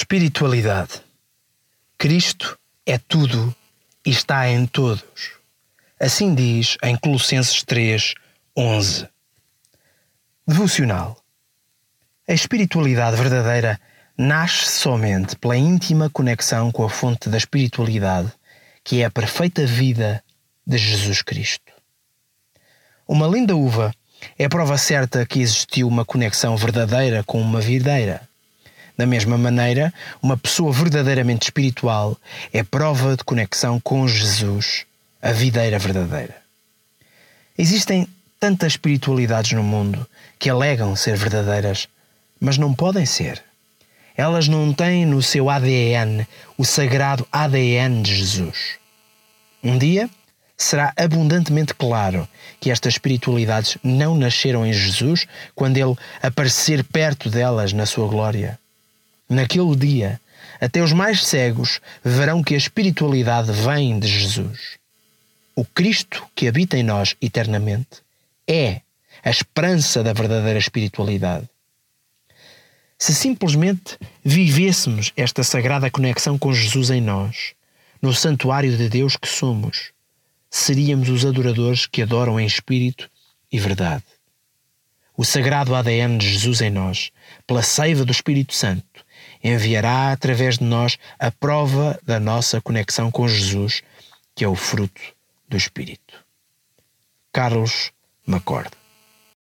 Espiritualidade. Cristo é tudo e está em todos. Assim diz em Colossenses 3, 11. Devocional. A espiritualidade verdadeira nasce somente pela íntima conexão com a fonte da espiritualidade, que é a perfeita vida de Jesus Cristo. Uma linda uva é prova certa que existiu uma conexão verdadeira com uma videira. Da mesma maneira, uma pessoa verdadeiramente espiritual é prova de conexão com Jesus, a videira verdadeira. Existem tantas espiritualidades no mundo que alegam ser verdadeiras, mas não podem ser. Elas não têm no seu ADN o sagrado ADN de Jesus. Um dia será abundantemente claro que estas espiritualidades não nasceram em Jesus quando ele aparecer perto delas na sua glória. Naquele dia, até os mais cegos verão que a espiritualidade vem de Jesus. O Cristo que habita em nós eternamente é a esperança da verdadeira espiritualidade. Se simplesmente vivêssemos esta sagrada conexão com Jesus em nós, no santuário de Deus que somos, seríamos os adoradores que adoram em espírito e verdade. O sagrado ADN de Jesus em nós, pela seiva do Espírito Santo, enviará através de nós a prova da nossa conexão com Jesus, que é o fruto do Espírito. Carlos MacCord